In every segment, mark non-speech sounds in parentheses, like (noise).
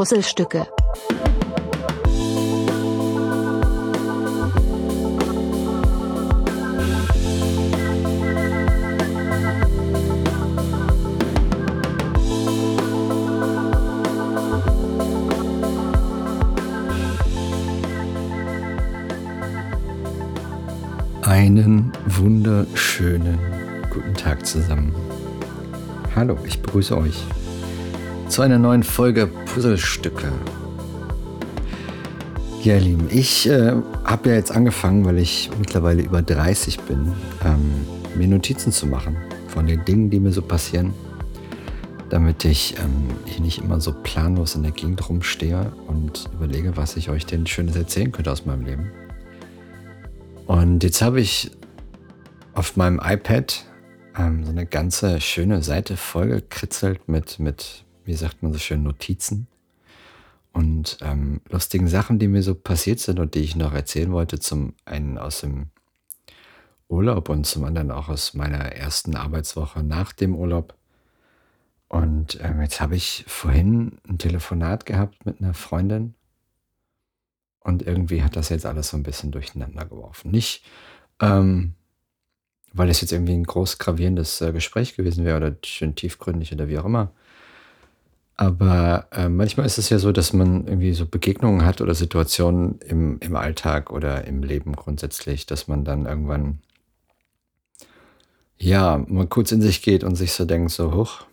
Puzzlestücke. Einen wunderschönen guten Tag zusammen. Hallo, ich begrüße euch zu einer neuen Folge Puzzlestücke. Ja, ihr Lieben, ich äh, habe ja jetzt angefangen, weil ich mittlerweile über 30 bin, ähm, mir Notizen zu machen von den Dingen, die mir so passieren, damit ich ähm, hier nicht immer so planlos in der Gegend rumstehe und überlege, was ich euch denn Schönes erzählen könnte aus meinem Leben. Und jetzt habe ich auf meinem iPad ähm, so eine ganze schöne Seite vollgekritzelt mit, mit, wie sagt man so schön, Notizen und ähm, lustigen Sachen, die mir so passiert sind und die ich noch erzählen wollte. Zum einen aus dem Urlaub und zum anderen auch aus meiner ersten Arbeitswoche nach dem Urlaub. Und ähm, jetzt habe ich vorhin ein Telefonat gehabt mit einer Freundin und irgendwie hat das jetzt alles so ein bisschen durcheinander geworfen. Nicht, ähm, weil es jetzt irgendwie ein groß gravierendes äh, Gespräch gewesen wäre oder schön tiefgründig oder wie auch immer. Aber äh, manchmal ist es ja so, dass man irgendwie so Begegnungen hat oder Situationen im, im Alltag oder im Leben grundsätzlich, dass man dann irgendwann ja mal kurz in sich geht und sich so denkt, so hoch,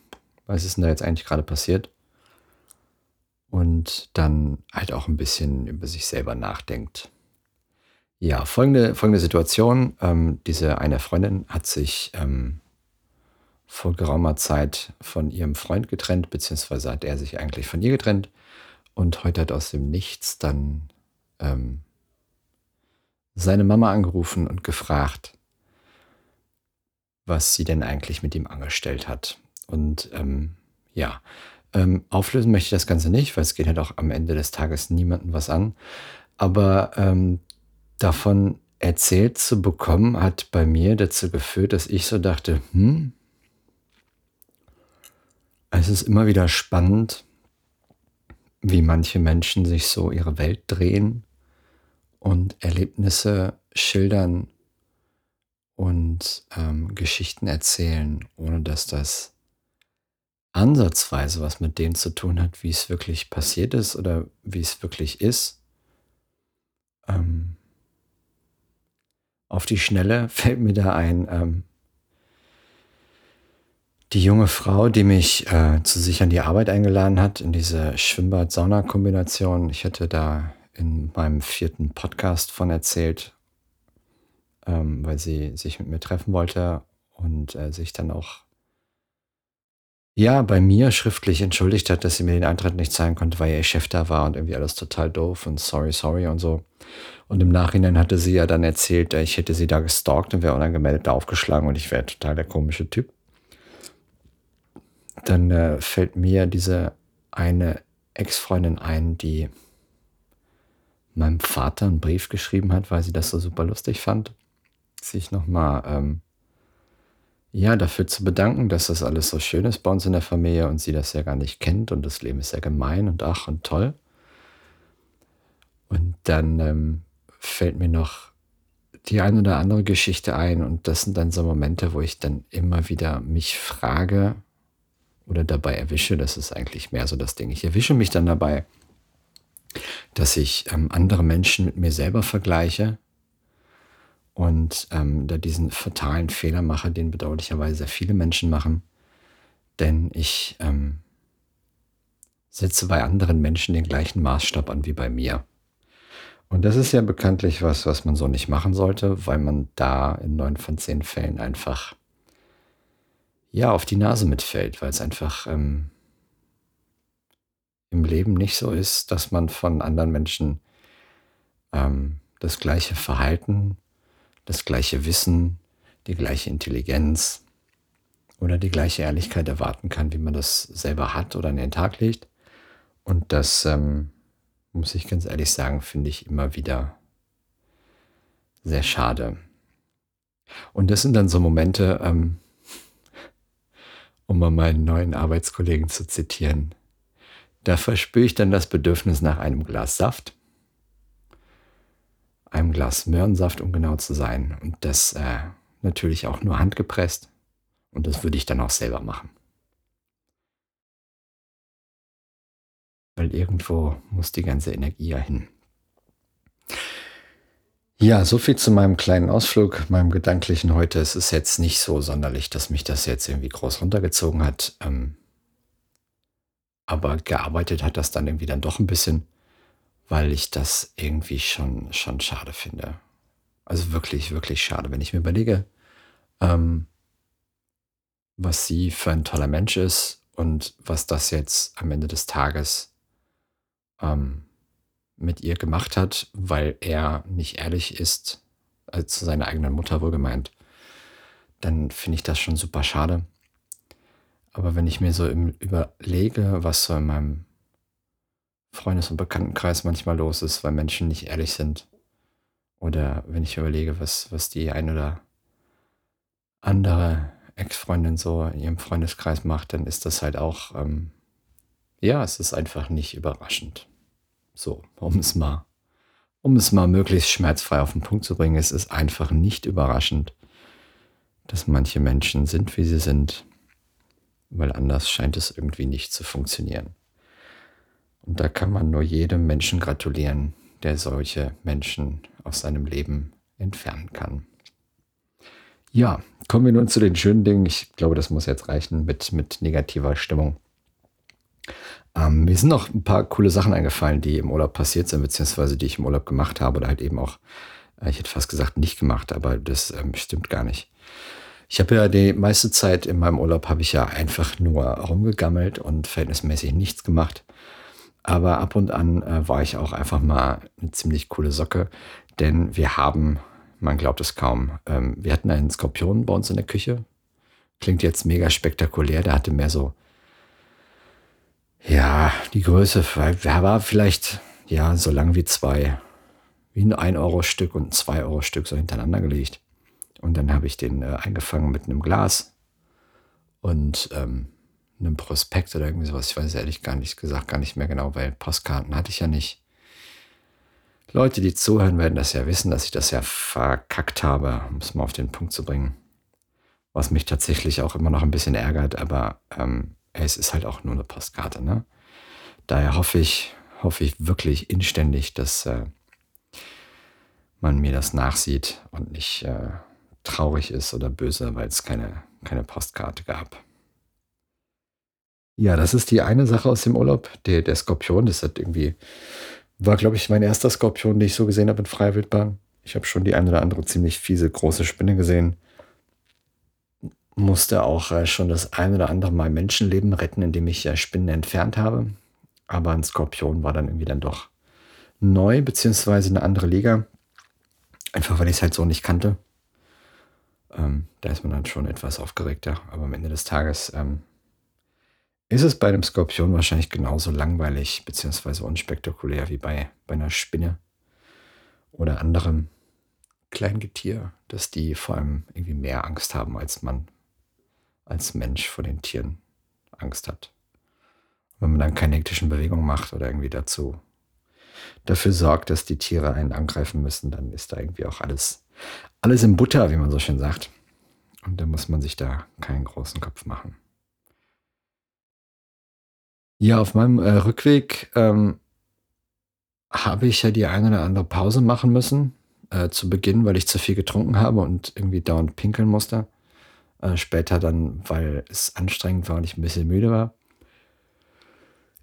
was ist denn da jetzt eigentlich gerade passiert? Und dann halt auch ein bisschen über sich selber nachdenkt. Ja, folgende, folgende Situation. Ähm, diese eine Freundin hat sich ähm, vor geraumer Zeit von ihrem Freund getrennt, beziehungsweise hat er sich eigentlich von ihr getrennt. Und heute hat aus dem Nichts dann ähm, seine Mama angerufen und gefragt, was sie denn eigentlich mit ihm angestellt hat. Und ähm, ja, ähm, auflösen möchte ich das Ganze nicht, weil es geht halt auch am Ende des Tages niemandem was an. Aber ähm, davon erzählt zu bekommen, hat bei mir dazu geführt, dass ich so dachte, hm, es ist immer wieder spannend, wie manche Menschen sich so ihre Welt drehen und Erlebnisse schildern und ähm, Geschichten erzählen, ohne dass das ansatzweise was mit dem zu tun hat, wie es wirklich passiert ist oder wie es wirklich ist. Ähm, auf die Schnelle (laughs) fällt mir da ein, ähm, die junge Frau, die mich äh, zu sich an die Arbeit eingeladen hat, in diese Schwimmbad-Sauna-Kombination. Ich hatte da in meinem vierten Podcast von erzählt, ähm, weil sie sich mit mir treffen wollte und äh, sich dann auch ja, bei mir schriftlich entschuldigt hat, dass sie mir den Eintritt nicht zahlen konnte, weil ihr Chef da war und irgendwie alles total doof und sorry, sorry und so. Und im Nachhinein hatte sie ja dann erzählt, äh, ich hätte sie da gestalkt und wäre unangemeldet aufgeschlagen und ich wäre total der komische Typ. Dann äh, fällt mir diese eine Ex-Freundin ein, die meinem Vater einen Brief geschrieben hat, weil sie das so super lustig fand, sich nochmal ähm, ja, dafür zu bedanken, dass das alles so schön ist bei uns in der Familie und sie das ja gar nicht kennt und das Leben ist ja gemein und ach und toll. Und dann ähm, fällt mir noch die eine oder andere Geschichte ein und das sind dann so Momente, wo ich dann immer wieder mich frage oder dabei erwische, das ist eigentlich mehr so das Ding. Ich erwische mich dann dabei, dass ich ähm, andere Menschen mit mir selber vergleiche und ähm, da diesen fatalen Fehler mache, den bedauerlicherweise sehr viele Menschen machen. Denn ich ähm, setze bei anderen Menschen den gleichen Maßstab an wie bei mir. Und das ist ja bekanntlich was, was man so nicht machen sollte, weil man da in neun von zehn Fällen einfach ja auf die Nase mitfällt, weil es einfach ähm, im Leben nicht so ist, dass man von anderen Menschen ähm, das gleiche Verhalten das gleiche Wissen, die gleiche Intelligenz oder die gleiche Ehrlichkeit erwarten kann, wie man das selber hat oder an den Tag legt. Und das, ähm, muss ich ganz ehrlich sagen, finde ich immer wieder sehr schade. Und das sind dann so Momente, ähm, um mal meinen neuen Arbeitskollegen zu zitieren, Da verspüre ich dann das Bedürfnis nach einem Glas Saft, einem Glas Möhrensaft, um genau zu sein. Und das äh, natürlich auch nur handgepresst. Und das würde ich dann auch selber machen. Weil irgendwo muss die ganze Energie ja hin. Ja, so viel zu meinem kleinen Ausflug, meinem gedanklichen heute. Es ist jetzt nicht so sonderlich, dass mich das jetzt irgendwie groß runtergezogen hat. Ähm, aber gearbeitet hat das dann irgendwie dann doch ein bisschen, weil ich das irgendwie schon, schon schade finde. Also wirklich, wirklich schade. Wenn ich mir überlege, ähm, was sie für ein toller Mensch ist und was das jetzt am Ende des Tages ähm, mit ihr gemacht hat, weil er nicht ehrlich ist, als zu seiner eigenen Mutter wohlgemeint, dann finde ich das schon super schade. Aber wenn ich mir so im, überlege, was so in meinem Freundes- und Bekanntenkreis manchmal los ist, weil Menschen nicht ehrlich sind, oder wenn ich überlege, was, was die ein oder andere Ex-Freundin so in ihrem Freundeskreis macht, dann ist das halt auch, ähm, ja, es ist einfach nicht überraschend. So, um es mal, um es mal möglichst schmerzfrei auf den Punkt zu bringen, es ist einfach nicht überraschend, dass manche Menschen sind, wie sie sind, weil anders scheint es irgendwie nicht zu funktionieren. Und da kann man nur jedem Menschen gratulieren, der solche Menschen aus seinem Leben entfernen kann. Ja, kommen wir nun zu den schönen Dingen. Ich glaube, das muss jetzt reichen mit, mit negativer Stimmung. Ähm, mir sind noch ein paar coole Sachen eingefallen, die im Urlaub passiert sind, beziehungsweise die ich im Urlaub gemacht habe oder halt eben auch, äh, ich hätte fast gesagt, nicht gemacht, aber das ähm, stimmt gar nicht. Ich habe ja die meiste Zeit in meinem Urlaub habe ich ja einfach nur rumgegammelt und verhältnismäßig nichts gemacht. Aber ab und an äh, war ich auch einfach mal eine ziemlich coole Socke, denn wir haben, man glaubt es kaum, ähm, wir hatten einen Skorpion bei uns in der Küche. Klingt jetzt mega spektakulär, der hatte mehr so ja, die Größe war vielleicht ja so lang wie zwei, wie ein 1-Euro-Stück und ein 2-Euro-Stück so hintereinander gelegt. Und dann habe ich den äh, eingefangen mit einem Glas und ähm, einem Prospekt oder irgendwie sowas. Ich weiß ehrlich gar nicht gesagt, gar nicht mehr genau, weil Postkarten hatte ich ja nicht. Leute, die zuhören, werden das ja wissen, dass ich das ja verkackt habe, um es mal auf den Punkt zu bringen. Was mich tatsächlich auch immer noch ein bisschen ärgert, aber ähm, es ist halt auch nur eine Postkarte. Ne? Daher hoffe ich, hoffe ich wirklich inständig, dass äh, man mir das nachsieht und nicht äh, traurig ist oder böse, weil es keine, keine Postkarte gab. Ja, das ist die eine Sache aus dem Urlaub. Der, der Skorpion, das hat irgendwie, war, glaube ich, mein erster Skorpion, den ich so gesehen habe in freier Wildbahn. Ich habe schon die eine oder andere ziemlich fiese große Spinne gesehen musste auch äh, schon das ein oder andere Mal Menschenleben retten, indem ich äh, Spinnen entfernt habe. Aber ein Skorpion war dann irgendwie dann doch neu, beziehungsweise eine andere Liga. Einfach weil ich es halt so nicht kannte. Ähm, da ist man dann schon etwas aufgeregter. Aber am Ende des Tages ähm, ist es bei einem Skorpion wahrscheinlich genauso langweilig, beziehungsweise unspektakulär wie bei, bei einer Spinne oder anderem Kleingetier, dass die vor allem irgendwie mehr Angst haben als man als Mensch vor den Tieren Angst hat. Wenn man dann keine hektischen Bewegungen macht oder irgendwie dazu dafür sorgt, dass die Tiere einen angreifen müssen, dann ist da irgendwie auch alles, alles im Butter, wie man so schön sagt. Und dann muss man sich da keinen großen Kopf machen. Ja, auf meinem äh, Rückweg ähm, habe ich ja die eine oder andere Pause machen müssen äh, zu Beginn, weil ich zu viel getrunken habe und irgendwie dauernd pinkeln musste. Äh, später dann, weil es anstrengend war und ich ein bisschen müde war.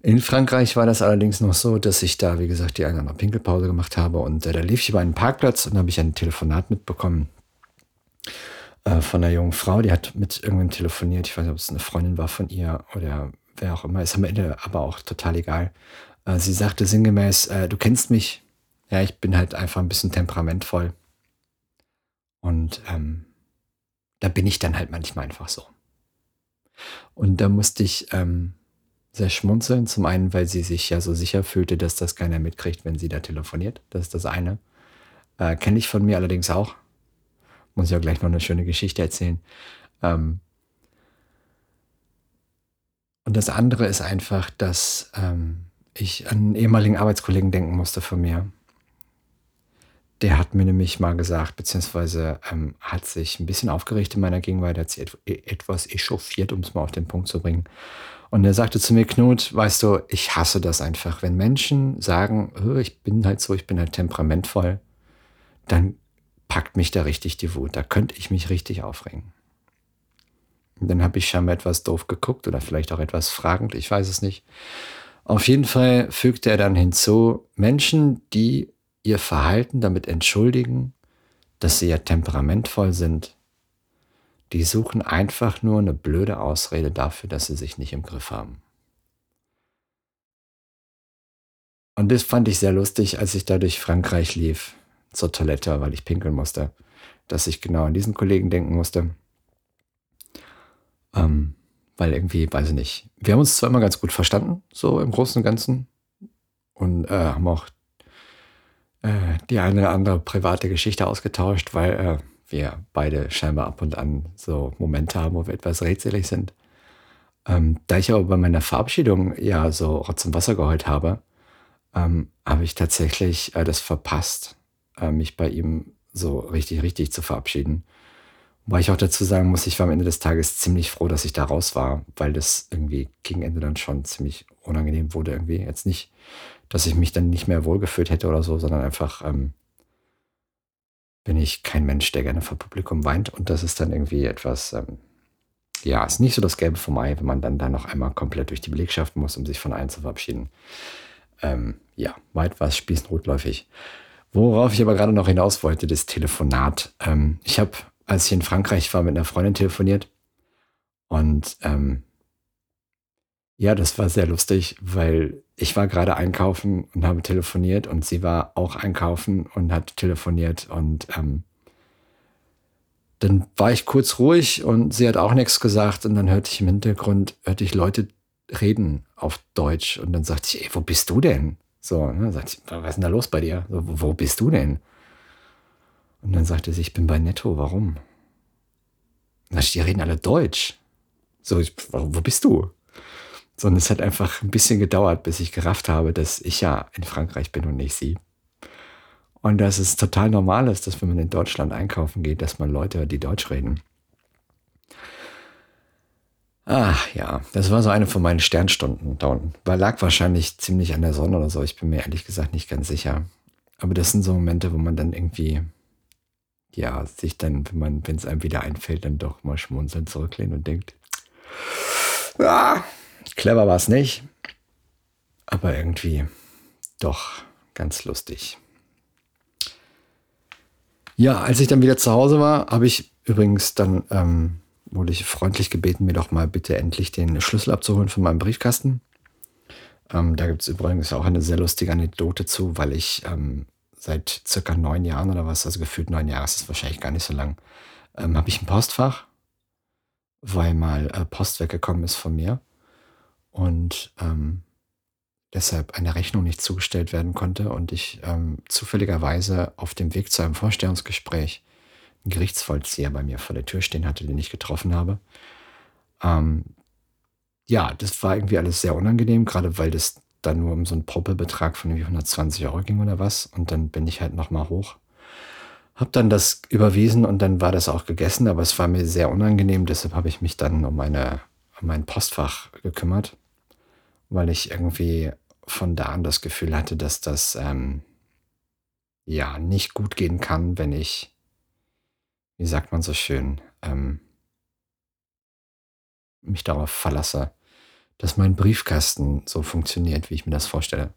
In Frankreich war das allerdings noch so, dass ich da, wie gesagt, die eine oder andere Pinkelpause gemacht habe und äh, da lief ich über einen Parkplatz und habe ich ein Telefonat mitbekommen äh, von einer jungen Frau, die hat mit irgendwem telefoniert. Ich weiß nicht, ob es eine Freundin war von ihr oder wer auch immer. Ist am Ende aber auch total egal. Äh, sie sagte sinngemäß, äh, du kennst mich. Ja, ich bin halt einfach ein bisschen temperamentvoll. Und ähm, da bin ich dann halt manchmal einfach so. Und da musste ich ähm, sehr schmunzeln. Zum einen, weil sie sich ja so sicher fühlte, dass das keiner mitkriegt, wenn sie da telefoniert. Das ist das eine. Äh, Kenne ich von mir allerdings auch. Muss ich auch gleich noch eine schöne Geschichte erzählen. Ähm, Und das andere ist einfach, dass ähm, ich an einen ehemaligen Arbeitskollegen denken musste von mir. Der hat mir nämlich mal gesagt, beziehungsweise ähm, hat sich ein bisschen aufgeregt in meiner Gegenwart, hat sich et etwas echauffiert, um es mal auf den Punkt zu bringen. Und er sagte zu mir, Knut, weißt du, ich hasse das einfach. Wenn Menschen sagen, ich bin halt so, ich bin halt temperamentvoll, dann packt mich da richtig die Wut. Da könnte ich mich richtig aufregen. Und dann habe ich scheinbar etwas doof geguckt oder vielleicht auch etwas fragend, ich weiß es nicht. Auf jeden Fall fügte er dann hinzu, Menschen, die ihr Verhalten damit entschuldigen, dass sie ja temperamentvoll sind, die suchen einfach nur eine blöde Ausrede dafür, dass sie sich nicht im Griff haben. Und das fand ich sehr lustig, als ich da durch Frankreich lief, zur Toilette, weil ich pinkeln musste, dass ich genau an diesen Kollegen denken musste. Ähm, weil irgendwie, weiß ich nicht, wir haben uns zwar immer ganz gut verstanden, so im Großen und Ganzen, und äh, haben auch äh, die eine oder andere private Geschichte ausgetauscht, weil äh, wir beide scheinbar ab und an so Momente haben, wo wir etwas rätselig sind. Ähm, da ich aber bei meiner Verabschiedung ja so Rotz und Wasser geheult habe, ähm, habe ich tatsächlich äh, das verpasst, äh, mich bei ihm so richtig, richtig zu verabschieden. Wobei ich auch dazu sagen muss, ich war am Ende des Tages ziemlich froh, dass ich da raus war, weil das irgendwie gegen Ende dann schon ziemlich unangenehm wurde irgendwie. Jetzt nicht, dass ich mich dann nicht mehr wohlgefühlt hätte oder so, sondern einfach ähm, bin ich kein Mensch, der gerne vor Publikum weint. Und das ist dann irgendwie etwas, ähm, ja, ist nicht so das Gelbe vom Ei, wenn man dann da noch einmal komplett durch die Belegschaft muss, um sich von allen zu verabschieden. Ähm, ja, weit war es spießenrotläufig. Worauf ich aber gerade noch hinaus wollte, das Telefonat. Ähm, ich habe als ich in Frankreich war, mit einer Freundin telefoniert. Und ähm, ja, das war sehr lustig, weil ich war gerade einkaufen und habe telefoniert und sie war auch einkaufen und hat telefoniert und ähm, dann war ich kurz ruhig und sie hat auch nichts gesagt und dann hörte ich im Hintergrund, hörte ich Leute reden auf Deutsch und dann sagte ich, ey, wo bist du denn? So, ne, sagte ich, was ist denn da los bei dir? So, wo bist du denn? Und dann sagte sie, ich bin bei Netto, warum? Na, die reden alle Deutsch. So, ich, wo bist du? Sondern es hat einfach ein bisschen gedauert, bis ich gerafft habe, dass ich ja in Frankreich bin und nicht sie. Und dass es total normal ist, dass wenn man in Deutschland einkaufen geht, dass man Leute, die Deutsch reden. Ach ja, das war so eine von meinen Sternstunden da unten. Weil lag wahrscheinlich ziemlich an der Sonne oder so. Ich bin mir ehrlich gesagt nicht ganz sicher. Aber das sind so Momente, wo man dann irgendwie ja, sich dann, wenn man, wenn es einem wieder einfällt, dann doch mal schmunzeln zurücklehnen und denkt, ah, clever war es nicht, aber irgendwie doch ganz lustig. Ja, als ich dann wieder zu Hause war, habe ich übrigens dann, ähm, wurde ich freundlich gebeten, mir doch mal bitte endlich den Schlüssel abzuholen von meinem Briefkasten. Ähm, da gibt es übrigens auch eine sehr lustige Anekdote zu, weil ich ähm, seit circa neun Jahren oder was, also gefühlt neun Jahre, ist wahrscheinlich gar nicht so lang, ähm, habe ich ein Postfach, weil mal äh, Post weggekommen ist von mir und ähm, deshalb eine Rechnung nicht zugestellt werden konnte und ich ähm, zufälligerweise auf dem Weg zu einem Vorstellungsgespräch einen Gerichtsvollzieher bei mir vor der Tür stehen hatte, den ich getroffen habe. Ähm, ja, das war irgendwie alles sehr unangenehm, gerade weil das dann nur um so einen Proppelbetrag von irgendwie 120 Euro ging oder was. Und dann bin ich halt nochmal hoch. Hab dann das überwiesen und dann war das auch gegessen, aber es war mir sehr unangenehm. Deshalb habe ich mich dann um, meine, um mein Postfach gekümmert, weil ich irgendwie von da an das Gefühl hatte, dass das ähm, ja nicht gut gehen kann, wenn ich, wie sagt man so schön, ähm, mich darauf verlasse, dass mein Briefkasten so funktioniert, wie ich mir das vorstelle.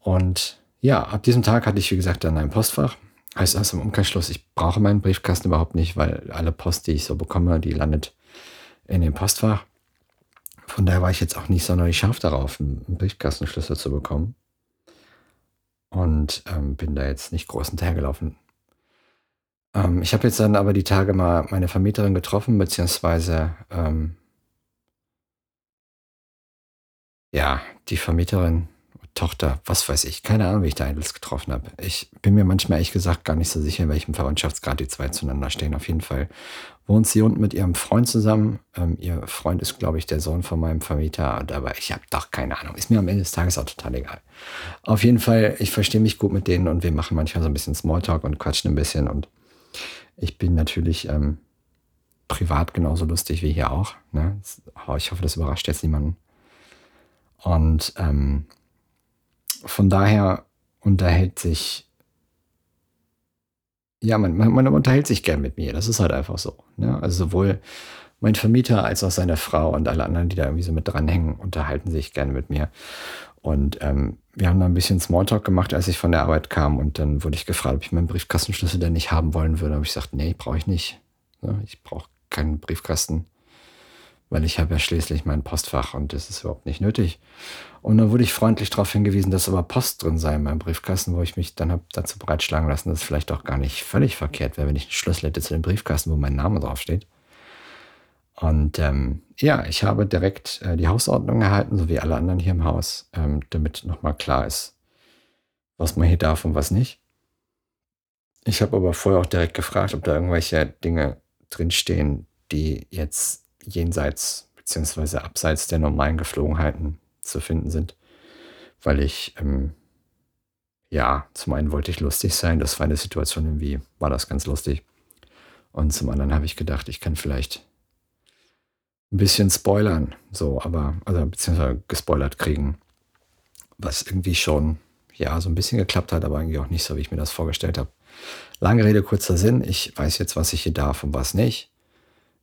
Und ja, ab diesem Tag hatte ich, wie gesagt, dann ein Postfach. Heißt also im Umkehrschluss, ich brauche meinen Briefkasten überhaupt nicht, weil alle Post, die ich so bekomme, die landet in dem Postfach. Von daher war ich jetzt auch nicht sonderlich scharf darauf, einen Briefkastenschlüssel zu bekommen. Und ähm, bin da jetzt nicht groß hinterhergelaufen. Ähm, ich habe jetzt dann aber die Tage mal meine Vermieterin getroffen, beziehungsweise ähm, ja, die Vermieterin, Tochter, was weiß ich, keine Ahnung, wie ich da alles getroffen habe. Ich bin mir manchmal ehrlich gesagt gar nicht so sicher, in welchem Verwandtschaftsgrad die zwei zueinander stehen. Auf jeden Fall wohnt sie unten mit ihrem Freund zusammen. Ähm, ihr Freund ist, glaube ich, der Sohn von meinem Vermieter, aber ich habe doch keine Ahnung. Ist mir am Ende des Tages auch total egal. Auf jeden Fall, ich verstehe mich gut mit denen und wir machen manchmal so ein bisschen Smalltalk und quatschen ein bisschen und ich bin natürlich ähm, privat genauso lustig wie hier auch. Ne? Ich hoffe, das überrascht jetzt niemanden. Und ähm, von daher unterhält sich, ja, man, man, man, unterhält sich gern mit mir. Das ist halt einfach so. Ne? Also sowohl mein Vermieter als auch seine Frau und alle anderen, die da irgendwie so mit dranhängen, unterhalten sich gerne mit mir. Und ähm, wir haben da ein bisschen Smalltalk gemacht, als ich von der Arbeit kam. Und dann wurde ich gefragt, ob ich meinen Briefkastenschlüssel denn nicht haben wollen würde. Habe ich gesagt, nee, brauche ich nicht. Ich brauche keinen Briefkasten weil ich habe ja schließlich mein Postfach und das ist überhaupt nicht nötig. Und dann wurde ich freundlich darauf hingewiesen, dass aber Post drin sei in meinem Briefkasten, wo ich mich dann habe dazu breitschlagen lassen, dass es vielleicht auch gar nicht völlig verkehrt wäre, wenn ich einen Schlüssel hätte zu dem Briefkasten, wo mein Name draufsteht. Und ähm, ja, ich habe direkt äh, die Hausordnung erhalten, so wie alle anderen hier im Haus, ähm, damit nochmal klar ist, was man hier darf und was nicht. Ich habe aber vorher auch direkt gefragt, ob da irgendwelche Dinge drinstehen, die jetzt jenseits beziehungsweise abseits der normalen Geflogenheiten zu finden sind. Weil ich, ähm, ja, zum einen wollte ich lustig sein, das war eine Situation irgendwie, war das ganz lustig. Und zum anderen habe ich gedacht, ich kann vielleicht ein bisschen spoilern, so, aber, also beziehungsweise gespoilert kriegen, was irgendwie schon, ja, so ein bisschen geklappt hat, aber irgendwie auch nicht so, wie ich mir das vorgestellt habe. Lange Rede, kurzer Sinn, ich weiß jetzt, was ich hier darf und was nicht.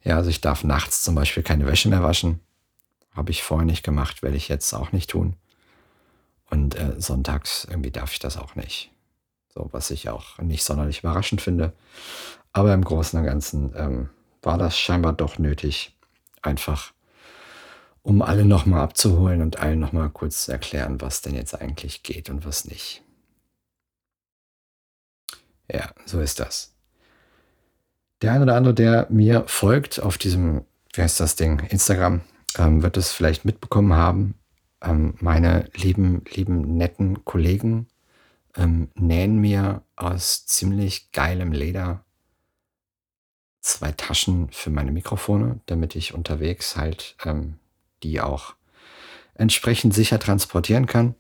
Ja, also ich darf nachts zum Beispiel keine Wäsche mehr waschen. Habe ich vorher nicht gemacht, werde ich jetzt auch nicht tun. Und äh, sonntags irgendwie darf ich das auch nicht. So, was ich auch nicht sonderlich überraschend finde. Aber im Großen und Ganzen ähm, war das scheinbar doch nötig, einfach um alle nochmal abzuholen und allen nochmal kurz zu erklären, was denn jetzt eigentlich geht und was nicht. Ja, so ist das. Der eine oder andere, der mir folgt auf diesem, wie heißt das Ding, Instagram, ähm, wird es vielleicht mitbekommen haben. Ähm, meine lieben, lieben, netten Kollegen ähm, nähen mir aus ziemlich geilem Leder zwei Taschen für meine Mikrofone, damit ich unterwegs halt ähm, die auch entsprechend sicher transportieren kann.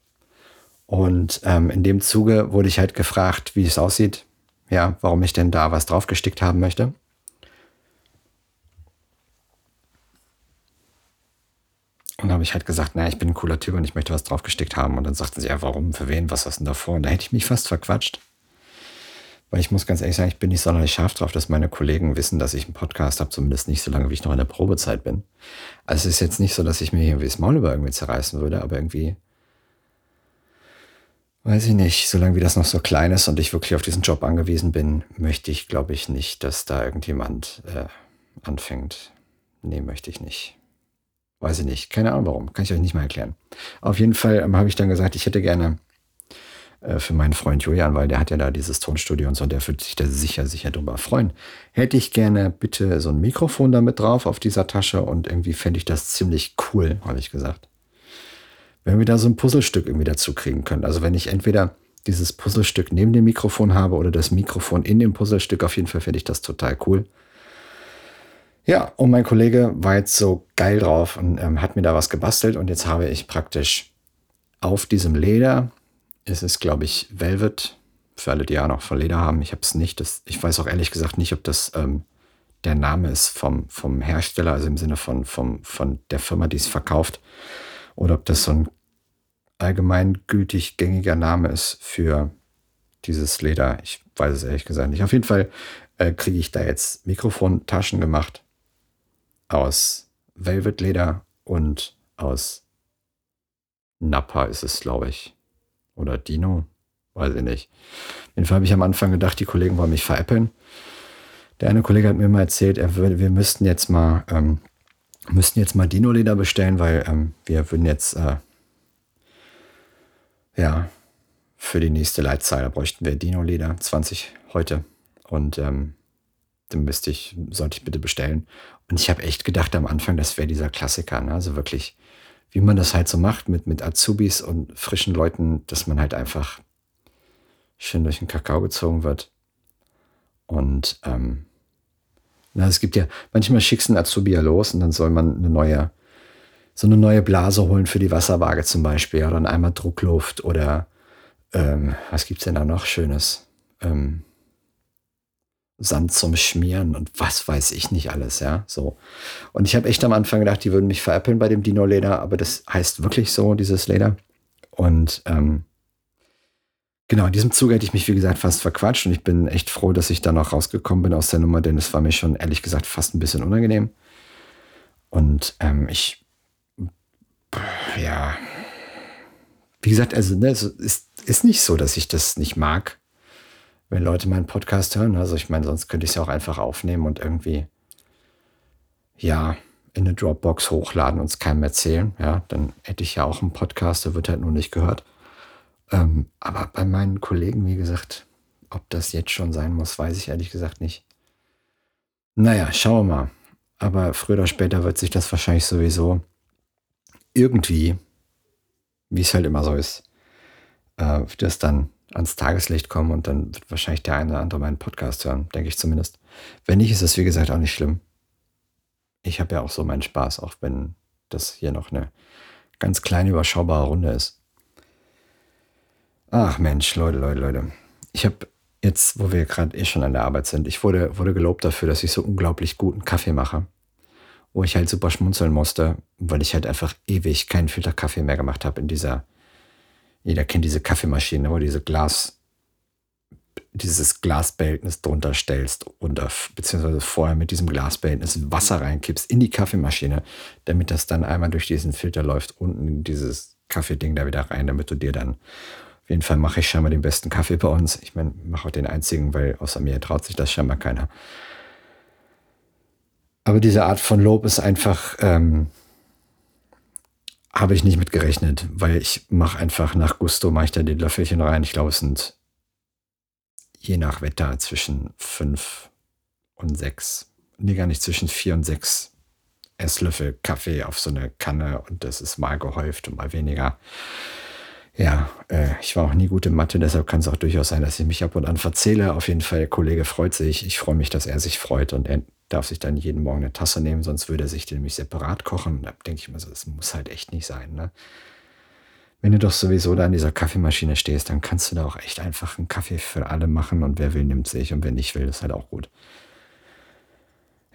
Und ähm, in dem Zuge wurde ich halt gefragt, wie es aussieht ja, warum ich denn da was draufgestickt haben möchte. Und dann habe ich halt gesagt, naja, ich bin ein cooler Typ und ich möchte was draufgestickt haben. Und dann sagten sie, ja, warum, für wen, was hast du denn davor? Und da hätte ich mich fast verquatscht. Weil ich muss ganz ehrlich sagen, ich bin nicht sonderlich scharf drauf, dass meine Kollegen wissen, dass ich einen Podcast habe, zumindest nicht so lange, wie ich noch in der Probezeit bin. Also es ist jetzt nicht so, dass ich mir irgendwie das Maul über irgendwie zerreißen würde, aber irgendwie Weiß ich nicht, solange wie das noch so klein ist und ich wirklich auf diesen Job angewiesen bin, möchte ich, glaube ich, nicht, dass da irgendjemand äh, anfängt. Nee, möchte ich nicht. Weiß ich nicht. Keine Ahnung warum. Kann ich euch nicht mal erklären. Auf jeden Fall ähm, habe ich dann gesagt, ich hätte gerne äh, für meinen Freund Julian, weil der hat ja da dieses Tonstudio und so, der würde sich da sicher, sicher drüber freuen. Hätte ich gerne bitte so ein Mikrofon damit drauf auf dieser Tasche und irgendwie fände ich das ziemlich cool, habe ich gesagt wenn wir da so ein Puzzlestück irgendwie dazu kriegen können. Also wenn ich entweder dieses Puzzlestück neben dem Mikrofon habe oder das Mikrofon in dem Puzzlestück, auf jeden Fall finde ich das total cool. Ja, und mein Kollege war jetzt so geil drauf und ähm, hat mir da was gebastelt und jetzt habe ich praktisch auf diesem Leder, es ist glaube ich Velvet, für alle, die ja noch von Leder haben, ich habe es nicht, das, ich weiß auch ehrlich gesagt nicht, ob das ähm, der Name ist vom, vom Hersteller, also im Sinne von, vom, von der Firma, die es verkauft oder ob das so ein allgemeingültig gängiger Name ist für dieses Leder. Ich weiß es ehrlich gesagt nicht. Auf jeden Fall äh, kriege ich da jetzt Mikrofontaschen gemacht aus Velvet-Leder und aus Nappa ist es, glaube ich. Oder Dino. Weiß ich nicht. Auf jeden Fall habe ich am Anfang gedacht, die Kollegen wollen mich veräppeln. Der eine Kollege hat mir mal erzählt, er würde, wir müssten jetzt mal ähm, müssten jetzt mal Dino-Leder bestellen, weil ähm, wir würden jetzt, äh, ja, für die nächste Leitzahl, da bräuchten wir Dino-Leder 20 heute. Und ähm, dann müsste ich, sollte ich bitte bestellen. Und ich habe echt gedacht am Anfang, das wäre dieser Klassiker, ne? also wirklich wie man das halt so macht mit, mit Azubis und frischen Leuten, dass man halt einfach schön durch den Kakao gezogen wird. Und ähm, na, es gibt ja, manchmal schickst du einen Azubi ja los und dann soll man eine neue, so eine neue Blase holen für die Wasserwaage zum Beispiel. Oder einmal Druckluft oder ähm, was gibt's denn da noch Schönes? Ähm, Sand zum Schmieren und was weiß ich nicht alles, ja, so. Und ich habe echt am Anfang gedacht, die würden mich veräppeln bei dem Dino-Leder, aber das heißt wirklich so, dieses Leder. Und ähm, genau, in diesem Zuge hätte ich mich, wie gesagt, fast verquatscht und ich bin echt froh, dass ich da noch rausgekommen bin aus der Nummer, denn es war mir schon ehrlich gesagt fast ein bisschen unangenehm. Und ähm, ich, ja, wie gesagt, also ne, es ist, ist nicht so, dass ich das nicht mag wenn Leute meinen Podcast hören. Also ich meine, sonst könnte ich es ja auch einfach aufnehmen und irgendwie, ja, in eine Dropbox hochladen und es keinem erzählen. Ja, dann hätte ich ja auch einen Podcast, der wird halt nur nicht gehört. Ähm, aber bei meinen Kollegen, wie gesagt, ob das jetzt schon sein muss, weiß ich ehrlich gesagt nicht. Naja, schauen wir mal. Aber früher oder später wird sich das wahrscheinlich sowieso irgendwie, wie es halt immer so ist, äh, das dann ans Tageslicht kommen und dann wird wahrscheinlich der eine oder andere meinen Podcast hören, denke ich zumindest. Wenn nicht, ist das wie gesagt auch nicht schlimm. Ich habe ja auch so meinen Spaß, auch wenn das hier noch eine ganz kleine, überschaubare Runde ist. Ach Mensch, Leute, Leute, Leute. Ich habe jetzt, wo wir gerade eh schon an der Arbeit sind, ich wurde, wurde gelobt dafür, dass ich so unglaublich guten Kaffee mache. Wo ich halt super schmunzeln musste, weil ich halt einfach ewig keinen Filterkaffee mehr gemacht habe in dieser jeder kennt diese Kaffeemaschine, wo diese Glas, dieses Glasbehältnis drunter stellst und beziehungsweise vorher mit diesem Glasbehältnis Wasser reinkippst in die Kaffeemaschine, damit das dann einmal durch diesen Filter läuft, unten dieses Kaffeeding da wieder rein, damit du dir dann auf jeden Fall mache ich scheinbar den besten Kaffee bei uns. Ich meine, mache auch den einzigen, weil außer mir traut sich das scheinbar keiner. Aber diese Art von Lob ist einfach, ähm, habe ich nicht mit gerechnet, weil ich mache einfach nach Gusto, mache ich da die Löffelchen rein. Ich glaube, es sind je nach Wetter zwischen fünf und sechs. Nee, gar nicht zwischen vier und sechs Esslöffel Kaffee auf so eine Kanne und das ist mal gehäuft und mal weniger. Ja, äh, ich war auch nie gut in Mathe, deshalb kann es auch durchaus sein, dass ich mich ab und an verzähle. Auf jeden Fall, der Kollege freut sich. Ich freue mich, dass er sich freut und er darf sich dann jeden Morgen eine Tasse nehmen, sonst würde er sich den nämlich separat kochen. Da denke ich mir so, das muss halt echt nicht sein. Ne? Wenn du doch sowieso da an dieser Kaffeemaschine stehst, dann kannst du da auch echt einfach einen Kaffee für alle machen und wer will, nimmt sich und wer nicht will, ist halt auch gut.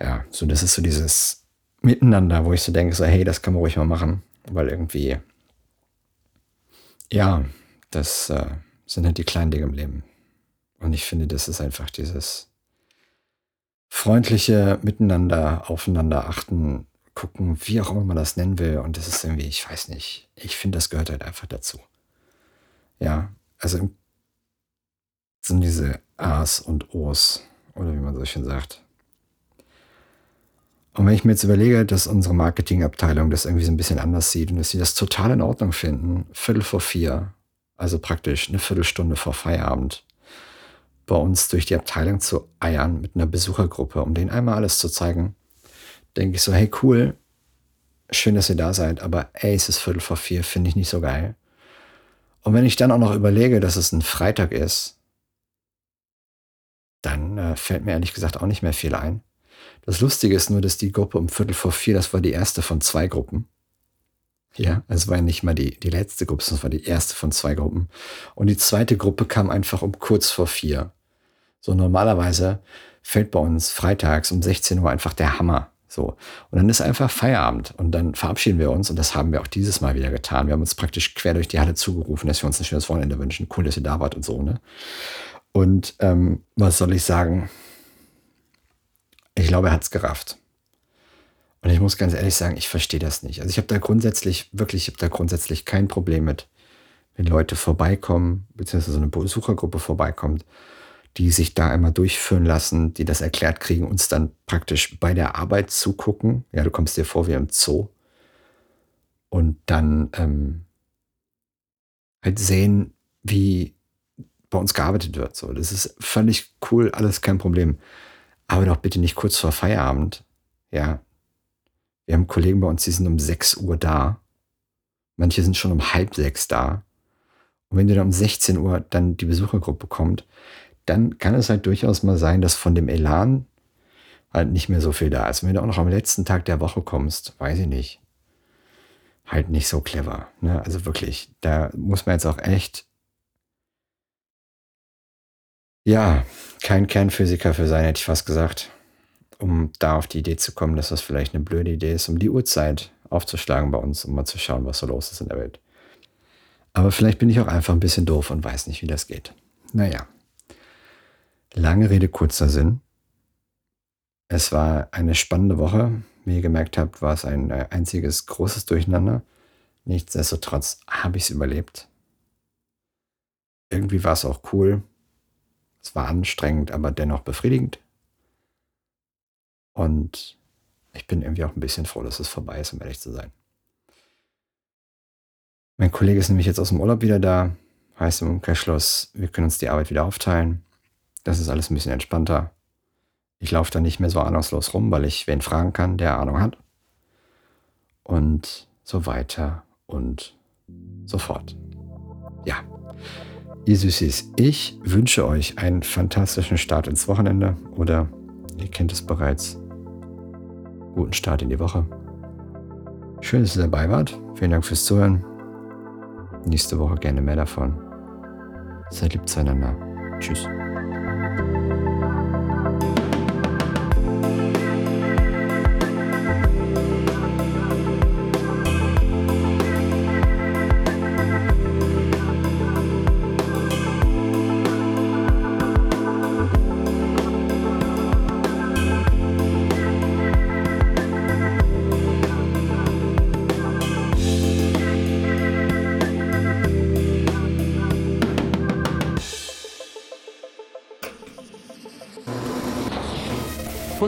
Ja, so das ist so dieses Miteinander, wo ich so denke, so hey, das kann man ruhig mal machen, weil irgendwie, ja, das äh, sind halt die kleinen Dinge im Leben. Und ich finde, das ist einfach dieses, freundliche Miteinander, aufeinander achten, gucken, wie auch immer man das nennen will. Und das ist irgendwie, ich weiß nicht, ich finde, das gehört halt einfach dazu. Ja, also sind diese A's und O's, oder wie man so schön sagt. Und wenn ich mir jetzt überlege, dass unsere Marketingabteilung das irgendwie so ein bisschen anders sieht und dass sie das total in Ordnung finden, Viertel vor vier, also praktisch eine Viertelstunde vor Feierabend, bei uns durch die Abteilung zu eiern mit einer Besuchergruppe, um denen einmal alles zu zeigen, denke ich so, hey cool, schön, dass ihr da seid, aber ey, es ist Viertel vor vier, finde ich nicht so geil. Und wenn ich dann auch noch überlege, dass es ein Freitag ist, dann äh, fällt mir ehrlich gesagt auch nicht mehr viel ein. Das Lustige ist nur, dass die Gruppe um Viertel vor vier, das war die erste von zwei Gruppen. Ja, es war ja nicht mal die, die letzte Gruppe, sondern es war die erste von zwei Gruppen. Und die zweite Gruppe kam einfach um kurz vor vier. So normalerweise fällt bei uns freitags um 16 Uhr einfach der Hammer. So. Und dann ist einfach Feierabend und dann verabschieden wir uns und das haben wir auch dieses Mal wieder getan. Wir haben uns praktisch quer durch die Halle zugerufen, dass wir uns ein schönes Wochenende wünschen. Cool, dass ihr da wart und so, ne? Und ähm, was soll ich sagen? Ich glaube, er hat es gerafft. Und ich muss ganz ehrlich sagen, ich verstehe das nicht. Also ich habe da grundsätzlich, wirklich, ich habe da grundsätzlich kein Problem mit, wenn Leute vorbeikommen, beziehungsweise so eine Besuchergruppe vorbeikommt die sich da einmal durchführen lassen, die das erklärt kriegen, uns dann praktisch bei der Arbeit zugucken. Ja, du kommst dir vor wie im Zoo. Und dann ähm, halt sehen, wie bei uns gearbeitet wird. So, das ist völlig cool, alles kein Problem. Aber doch bitte nicht kurz vor Feierabend. Ja. Wir haben Kollegen bei uns, die sind um 6 Uhr da Manche sind schon um halb sechs da. Und wenn du dann um 16 Uhr dann die Besuchergruppe kommt, dann kann es halt durchaus mal sein, dass von dem Elan halt nicht mehr so viel da ist. wenn du auch noch am letzten Tag der Woche kommst, weiß ich nicht. Halt nicht so clever. Ne? Also wirklich, da muss man jetzt auch echt, ja, kein Kernphysiker für sein, hätte ich fast gesagt, um da auf die Idee zu kommen, dass das vielleicht eine blöde Idee ist, um die Uhrzeit aufzuschlagen bei uns, um mal zu schauen, was so los ist in der Welt. Aber vielleicht bin ich auch einfach ein bisschen doof und weiß nicht, wie das geht. Naja. Lange Rede, kurzer Sinn. Es war eine spannende Woche. Wie ihr gemerkt habt, war es ein äh, einziges großes Durcheinander. Nichtsdestotrotz habe ich es überlebt. Irgendwie war es auch cool. Es war anstrengend, aber dennoch befriedigend. Und ich bin irgendwie auch ein bisschen froh, dass es vorbei ist, um ehrlich zu sein. Mein Kollege ist nämlich jetzt aus dem Urlaub wieder da. Heißt im Umkehrschluss, wir können uns die Arbeit wieder aufteilen. Das ist alles ein bisschen entspannter. Ich laufe da nicht mehr so ahnungslos rum, weil ich wen fragen kann, der Ahnung hat. Und so weiter und so fort. Ja, ihr Süßis, ich wünsche euch einen fantastischen Start ins Wochenende oder ihr kennt es bereits. Guten Start in die Woche. Schön, dass ihr dabei wart. Vielen Dank fürs Zuhören. Nächste Woche gerne mehr davon. Seid lieb zueinander. Tschüss.